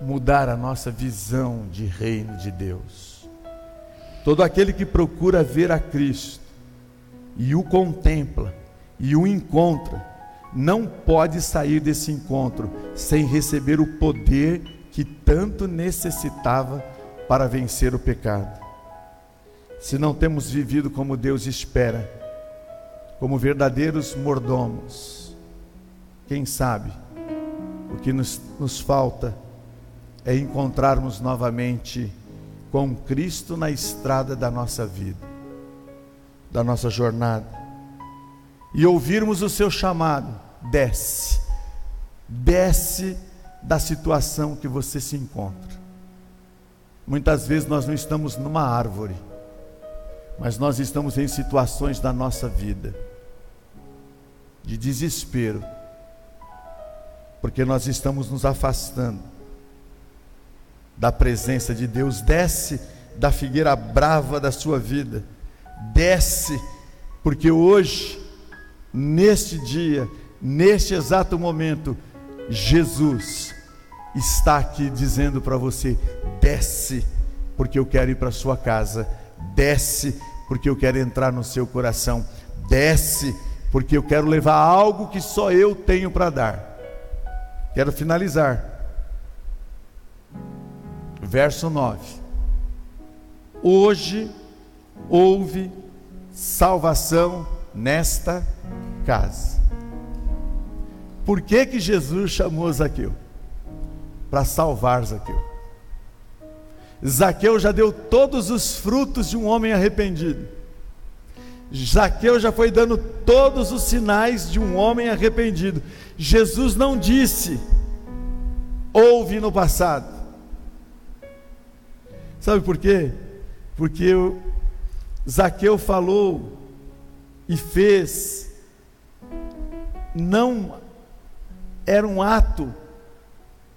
mudar a nossa visão de reino de Deus. Todo aquele que procura ver a Cristo e o contempla e o encontra, não pode sair desse encontro sem receber o poder que tanto necessitava para vencer o pecado. Se não temos vivido como Deus espera, como verdadeiros mordomos, quem sabe o que nos, nos falta é encontrarmos novamente com Cristo na estrada da nossa vida, da nossa jornada, e ouvirmos o seu chamado: desce, desce da situação que você se encontra. Muitas vezes nós não estamos numa árvore, Mas nós estamos em situações da nossa vida de desespero, porque nós estamos nos afastando da presença de Deus. Desce da figueira brava da sua vida, desce, porque hoje, neste dia, neste exato momento, Jesus está aqui dizendo para você: desce, porque eu quero ir para sua casa, desce, porque eu quero entrar no seu coração. Desce, porque eu quero levar algo que só eu tenho para dar. Quero finalizar. Verso 9. Hoje houve salvação nesta casa. Por que que Jesus chamou Zaqueu? Para salvar Zaqueu. Zaqueu já deu todos os frutos de um homem arrependido. Zaqueu já foi dando todos os sinais de um homem arrependido. Jesus não disse, houve no passado. Sabe por quê? Porque Zaqueu falou e fez, não era um ato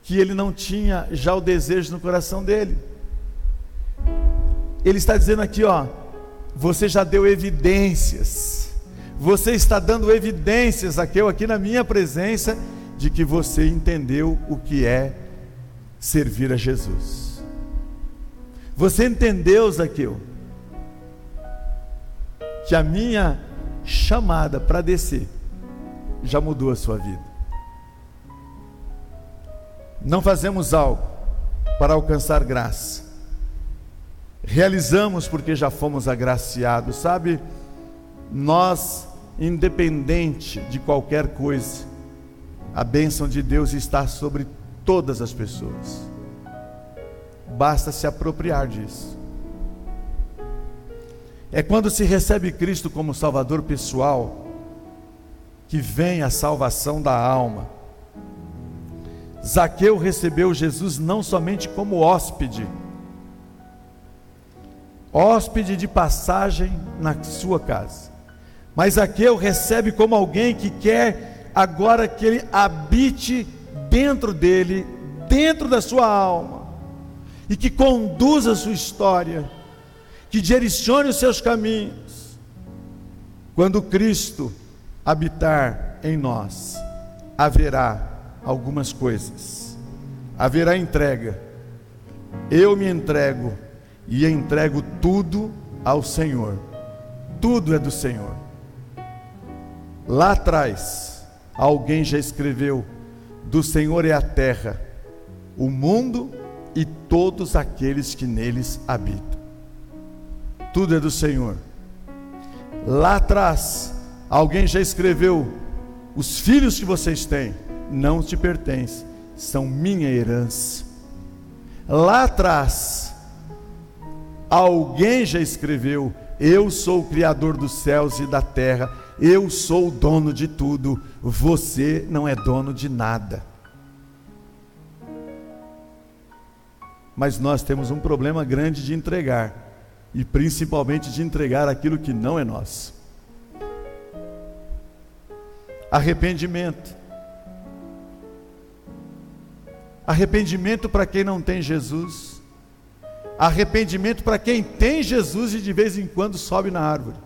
que ele não tinha já o desejo no coração dele ele está dizendo aqui, ó, você já deu evidências. Você está dando evidências aqui, eu aqui na minha presença de que você entendeu o que é servir a Jesus. Você entendeu, Zaqueu, que a minha chamada para descer já mudou a sua vida. Não fazemos algo para alcançar graça realizamos porque já fomos agraciados, sabe? Nós, independente de qualquer coisa, a bênção de Deus está sobre todas as pessoas. Basta se apropriar disso. É quando se recebe Cristo como Salvador pessoal que vem a salvação da alma. Zaqueu recebeu Jesus não somente como hóspede, hóspede de passagem na sua casa. Mas Zaqueu recebe como alguém que quer agora que ele habite dentro dele, dentro da sua alma, e que conduza a sua história, que direcione os seus caminhos. Quando Cristo habitar em nós, haverá algumas coisas, haverá entrega. Eu me entrego e entrego tudo ao Senhor. Tudo é do Senhor. Lá atrás, alguém já escreveu: Do Senhor é a terra, o mundo e todos aqueles que neles habitam. Tudo é do Senhor. Lá atrás, alguém já escreveu: Os filhos que vocês têm não te pertencem, são minha herança. Lá atrás, Alguém já escreveu: Eu sou o Criador dos céus e da terra, eu sou o dono de tudo, você não é dono de nada. Mas nós temos um problema grande de entregar, e principalmente de entregar aquilo que não é nosso. Arrependimento. Arrependimento para quem não tem Jesus Arrependimento para quem tem Jesus e de vez em quando sobe na árvore.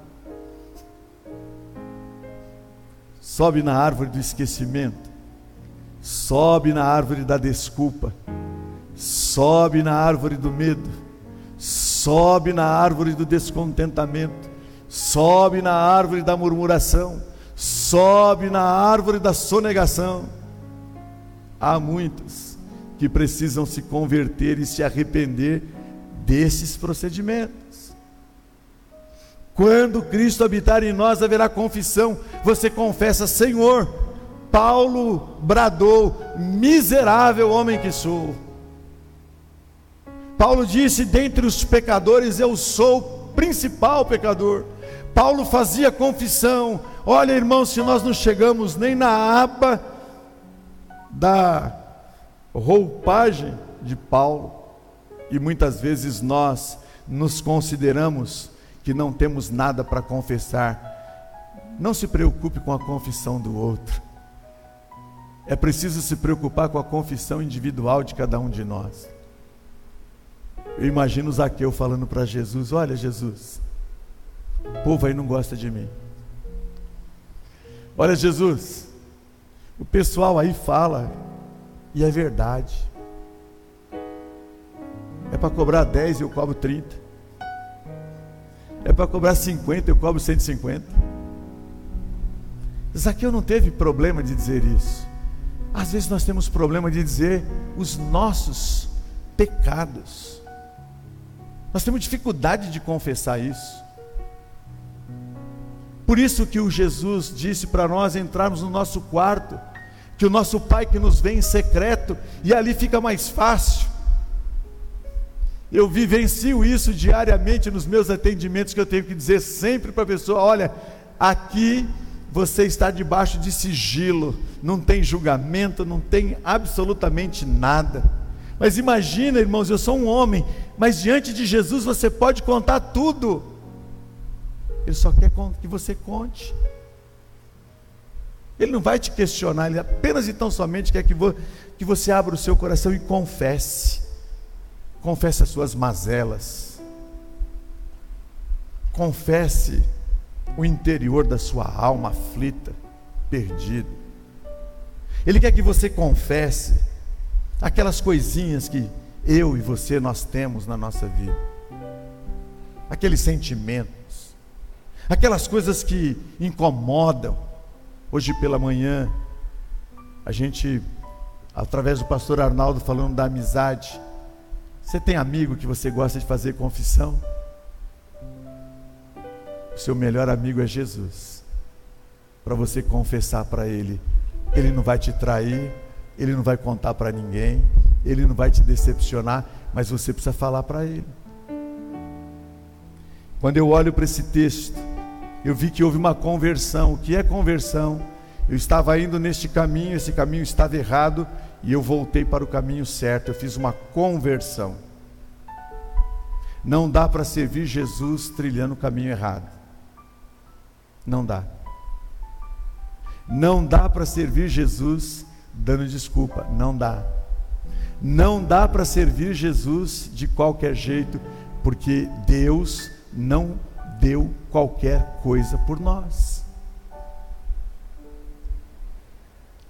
Sobe na árvore do esquecimento. Sobe na árvore da desculpa. Sobe na árvore do medo. Sobe na árvore do descontentamento. Sobe na árvore da murmuração. Sobe na árvore da sonegação. Há muitos que precisam se converter e se arrepender desses procedimentos. Quando Cristo habitar em nós, haverá confissão. Você confessa, Senhor, Paulo bradou: miserável homem que sou. Paulo disse: dentre os pecadores, eu sou o principal pecador. Paulo fazia confissão. Olha, irmãos, se nós não chegamos nem na aba da roupagem de Paulo, e muitas vezes nós nos consideramos que não temos nada para confessar, não se preocupe com a confissão do outro. É preciso se preocupar com a confissão individual de cada um de nós. Eu imagino Zaqueu falando para Jesus: Olha, Jesus, o povo aí não gosta de mim. Olha, Jesus, o pessoal aí fala, e é verdade. É para cobrar 10 e eu cobro 30. É para cobrar 50 eu cobro 150. Zaqueu não teve problema de dizer isso. Às vezes nós temos problema de dizer os nossos pecados. Nós temos dificuldade de confessar isso. Por isso que o Jesus disse para nós entrarmos no nosso quarto, que o nosso Pai que nos vê em secreto, e ali fica mais fácil. Eu vivencio isso diariamente nos meus atendimentos, que eu tenho que dizer sempre para a pessoa: olha, aqui você está debaixo de sigilo, não tem julgamento, não tem absolutamente nada. Mas imagina, irmãos, eu sou um homem, mas diante de Jesus você pode contar tudo. Ele só quer que você conte. Ele não vai te questionar, ele apenas e tão somente quer que, que você abra o seu coração e confesse. Confesse as suas mazelas. Confesse o interior da sua alma aflita, perdido. Ele quer que você confesse aquelas coisinhas que eu e você nós temos na nossa vida. Aqueles sentimentos, aquelas coisas que incomodam. Hoje pela manhã, a gente, através do pastor Arnaldo falando da amizade, você tem amigo que você gosta de fazer confissão? O seu melhor amigo é Jesus. Para você confessar para Ele. Ele não vai te trair, Ele não vai contar para ninguém, Ele não vai te decepcionar, mas você precisa falar para Ele. Quando eu olho para esse texto, eu vi que houve uma conversão. O que é conversão? Eu estava indo neste caminho, esse caminho estava errado e eu voltei para o caminho certo. Eu fiz uma conversão. Não dá para servir Jesus trilhando o caminho errado. Não dá. Não dá para servir Jesus dando desculpa. Não dá. Não dá para servir Jesus de qualquer jeito, porque Deus não deu qualquer coisa por nós.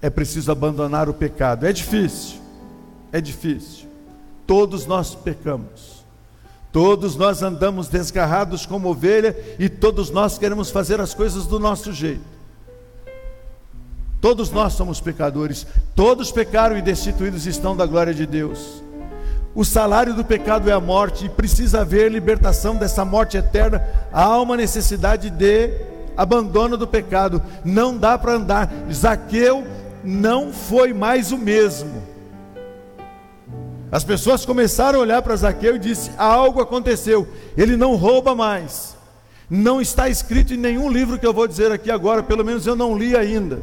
É preciso abandonar o pecado. É difícil. É difícil. Todos nós pecamos. Todos nós andamos desgarrados como ovelha e todos nós queremos fazer as coisas do nosso jeito. Todos nós somos pecadores, todos pecaram e destituídos estão da glória de Deus. O salário do pecado é a morte e precisa haver libertação dessa morte eterna. Há uma necessidade de abandono do pecado. Não dá para andar. Zaqueu não foi mais o mesmo. As pessoas começaram a olhar para Zaqueu e disse: algo aconteceu. Ele não rouba mais. Não está escrito em nenhum livro que eu vou dizer aqui agora, pelo menos eu não li ainda.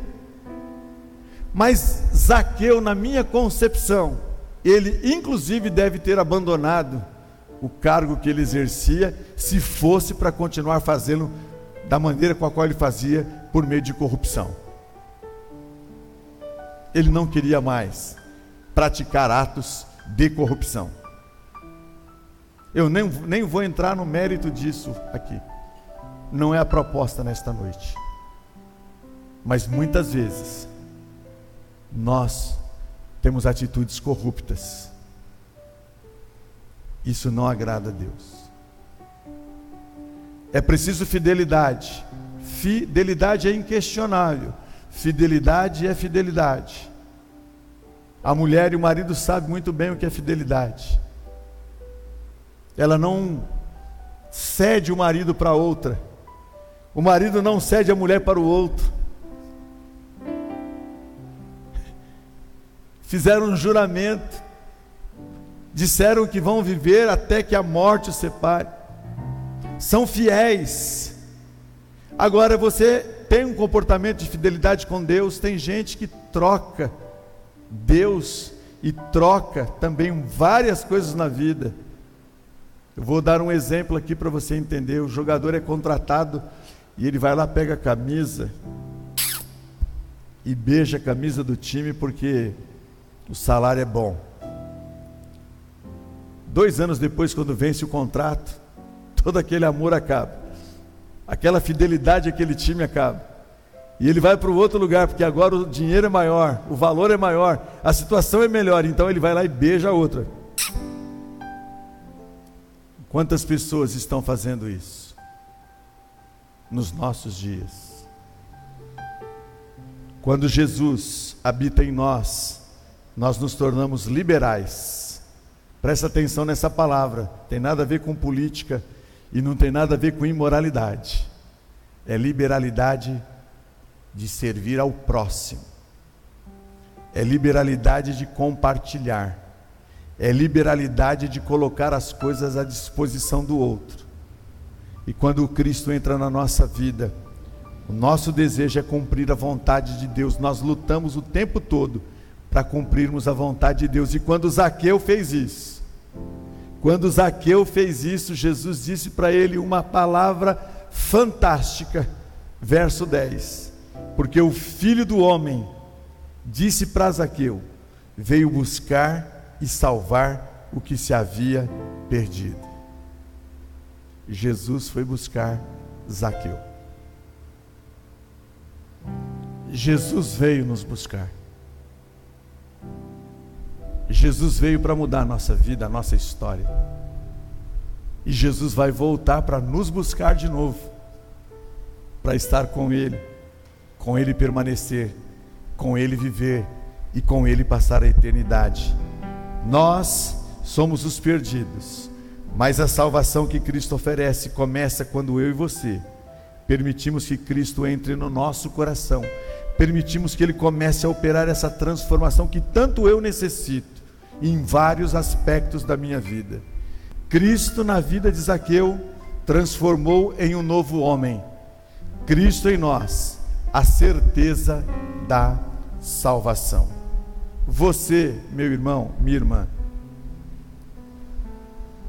Mas Zaqueu, na minha concepção, ele inclusive deve ter abandonado o cargo que ele exercia, se fosse para continuar fazendo da maneira com a qual ele fazia, por meio de corrupção. Ele não queria mais praticar atos de corrupção. Eu nem, nem vou entrar no mérito disso aqui. Não é a proposta nesta noite. Mas muitas vezes, nós temos atitudes corruptas. Isso não agrada a Deus. É preciso fidelidade. Fidelidade é inquestionável. Fidelidade é fidelidade. A mulher e o marido sabem muito bem o que é fidelidade. Ela não cede o marido para outra. O marido não cede a mulher para o outro. Fizeram um juramento. Disseram que vão viver até que a morte os separe. São fiéis. Agora você tem um comportamento de fidelidade com Deus, tem gente que troca Deus e troca também várias coisas na vida. Eu vou dar um exemplo aqui para você entender. O jogador é contratado e ele vai lá, pega a camisa e beija a camisa do time porque o salário é bom. Dois anos depois, quando vence o contrato, [laughs] todo aquele amor acaba, aquela fidelidade àquele time acaba. E ele vai para o outro lugar, porque agora o dinheiro é maior, o valor é maior, a situação é melhor, então ele vai lá e beija a outra. Quantas pessoas estão fazendo isso nos nossos dias? Quando Jesus habita em nós, nós nos tornamos liberais. Presta atenção nessa palavra, tem nada a ver com política e não tem nada a ver com imoralidade. É liberalidade de servir ao próximo, é liberalidade de compartilhar, é liberalidade de colocar as coisas à disposição do outro. E quando o Cristo entra na nossa vida, o nosso desejo é cumprir a vontade de Deus, nós lutamos o tempo todo para cumprirmos a vontade de Deus. E quando Zaqueu fez isso, quando Zaqueu fez isso, Jesus disse para ele uma palavra fantástica, verso 10 porque o filho do homem disse para Zaqueu: veio buscar e salvar o que se havia perdido. Jesus foi buscar Zaqueu. Jesus veio nos buscar. Jesus veio para mudar a nossa vida, a nossa história. E Jesus vai voltar para nos buscar de novo, para estar com Ele com Ele permanecer, com Ele viver e com Ele passar a eternidade. Nós somos os perdidos, mas a salvação que Cristo oferece começa quando eu e você permitimos que Cristo entre no nosso coração, permitimos que Ele comece a operar essa transformação que tanto eu necessito em vários aspectos da minha vida. Cristo, na vida de Zaqueu, transformou em um novo homem. Cristo em nós a certeza da salvação. Você, meu irmão, minha irmã,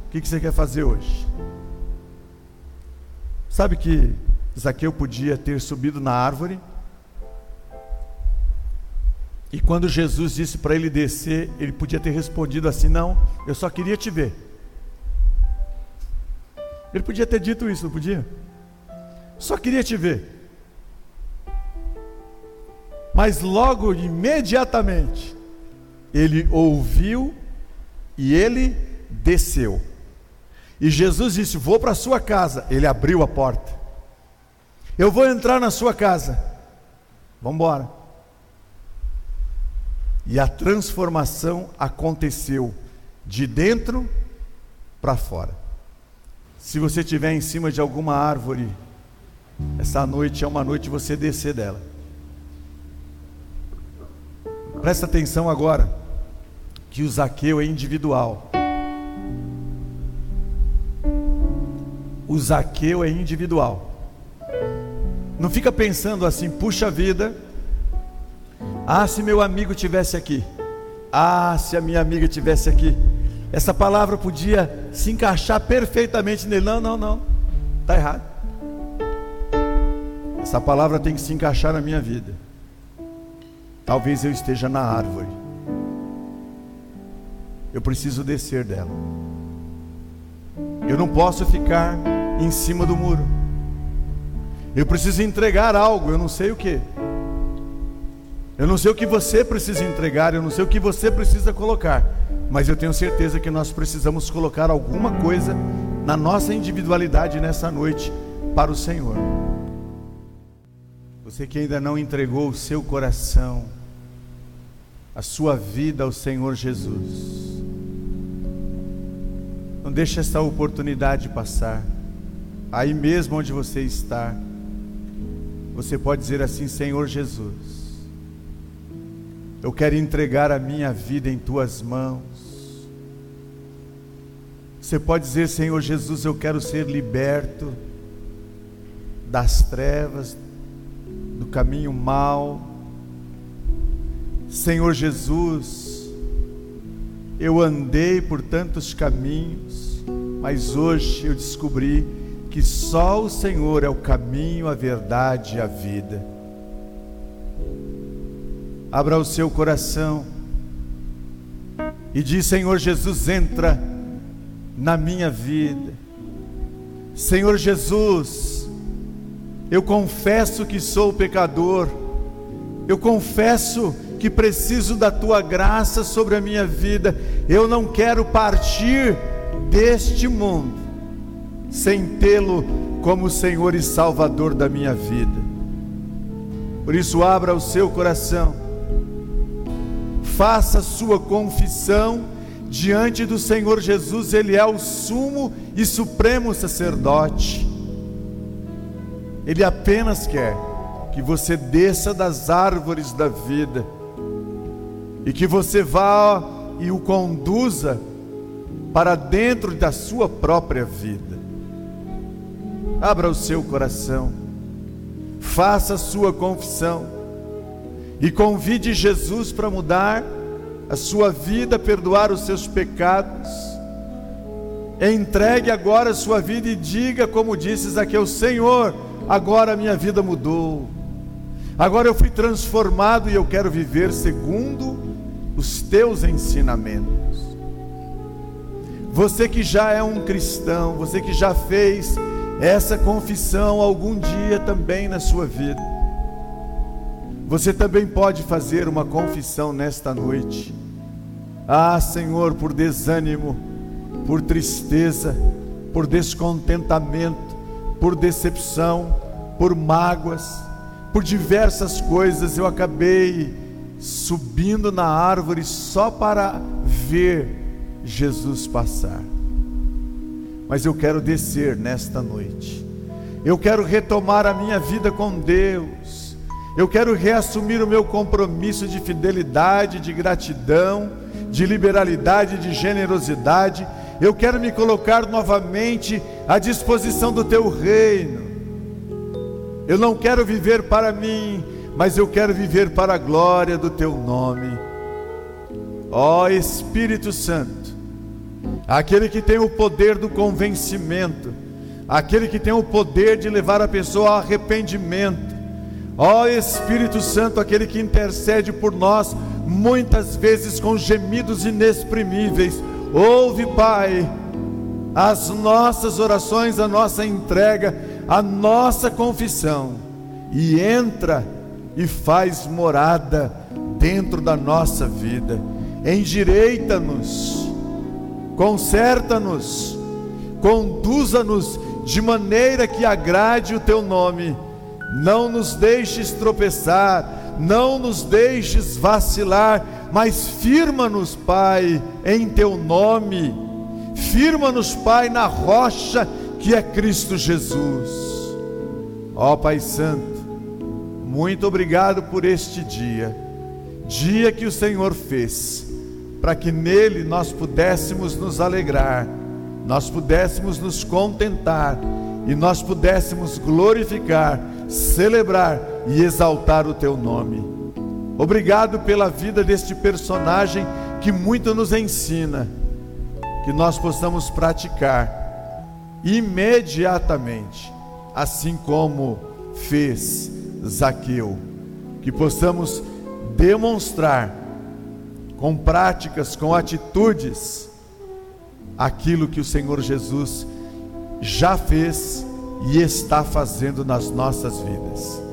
o que, você quer fazer hoje? Sabe que Zaqueu podia ter subido na árvore, e quando Jesus disse para ele descer, ele podia ter respondido assim: Não, eu só queria te ver. Ele podia ter dito isso, não podia? Só queria te ver. Mas logo, imediatamente, ele ouviu e ele desceu. E Jesus disse: Vou para a sua casa. Ele abriu a porta. Eu vou entrar na sua casa. Vamos embora. E a transformação aconteceu de dentro para fora. Se você estiver em cima de alguma árvore, essa noite é uma noite você descer dela. Presta atenção agora, que o Zaqueu é individual. O Zaqueu é individual. Não fica pensando assim, puxa vida. Ah, se meu amigo tivesse aqui. Ah, se a minha amiga tivesse aqui. Essa palavra podia se encaixar perfeitamente nele. Não, não, não. Está errado. Essa palavra tem que se encaixar na minha vida. Talvez eu esteja na árvore. Eu preciso descer dela. Eu não posso ficar em cima do muro. Eu preciso entregar algo, eu não sei o que. Eu não sei o que você precisa entregar, eu não sei o que você precisa colocar, mas eu tenho certeza que nós precisamos colocar alguma coisa na nossa individualidade nessa noite para o Senhor. Você que ainda não entregou o seu coração, a sua vida ao Senhor Jesus. Não deixe essa oportunidade passar. Aí mesmo onde você está, você pode dizer assim: Senhor Jesus, eu quero entregar a minha vida em tuas mãos. Você pode dizer, Senhor Jesus, eu quero ser liberto das trevas, do caminho mau Senhor Jesus, eu andei por tantos caminhos, mas hoje eu descobri que só o Senhor é o caminho, a verdade e a vida. Abra o seu coração e diz: Senhor Jesus, entra na minha vida. Senhor Jesus, eu confesso que sou pecador, eu confesso que preciso da tua graça sobre a minha vida, eu não quero partir deste mundo sem tê-lo como Senhor e Salvador da minha vida. Por isso, abra o seu coração, faça sua confissão diante do Senhor Jesus, Ele é o sumo e supremo sacerdote. Ele apenas quer que você desça das árvores da vida e que você vá e o conduza para dentro da sua própria vida. Abra o seu coração, faça a sua confissão e convide Jesus para mudar a sua vida, perdoar os seus pecados. Entregue agora a sua vida e diga, como disse Zaqueu: Senhor, agora a minha vida mudou. Agora eu fui transformado e eu quero viver segundo os teus ensinamentos. Você que já é um cristão, você que já fez essa confissão algum dia também na sua vida, você também pode fazer uma confissão nesta noite. Ah, Senhor, por desânimo, por tristeza, por descontentamento, por decepção, por mágoas, por diversas coisas, eu acabei subindo na árvore só para ver Jesus passar. Mas eu quero descer nesta noite. Eu quero retomar a minha vida com Deus. Eu quero reassumir o meu compromisso de fidelidade, de gratidão de liberalidade, de generosidade. Eu quero me colocar novamente à disposição do teu reino. Eu não quero viver para mim, mas eu quero viver para a glória do teu nome. Ó oh, Espírito Santo, aquele que tem o poder do convencimento, aquele que tem o poder de levar a pessoa ao arrependimento. Ó oh, Espírito Santo, aquele que intercede por nós muitas vezes com gemidos inexprimíveis. Ouve, Pai, as nossas orações, a nossa entrega, a nossa confissão e entra e faz morada dentro da nossa vida. Endireita-nos, conserta-nos, conduza-nos de maneira que agrade o teu nome. Não nos deixes tropeçar não nos deixes vacilar, mas firma-nos, Pai, em teu nome, firma-nos, Pai, na rocha que é Cristo Jesus. Ó Pai Santo, muito obrigado por este dia, dia que o Senhor fez, para que nele nós pudéssemos nos alegrar, nós pudéssemos nos contentar e nós pudéssemos glorificar, celebrar e exaltar o teu nome. Obrigado pela vida deste personagem que muito nos ensina, que nós possamos praticar imediatamente, assim como fez Zaqueu, que possamos demonstrar com práticas, com atitudes, aquilo que o Senhor Jesus já fez e está fazendo nas nossas vidas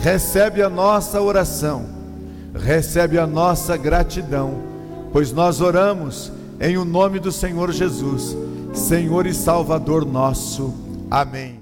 recebe a nossa oração, recebe a nossa gratidão, pois nós oramos em o nome do Senhor Jesus, Senhor e Salvador nosso. Amém.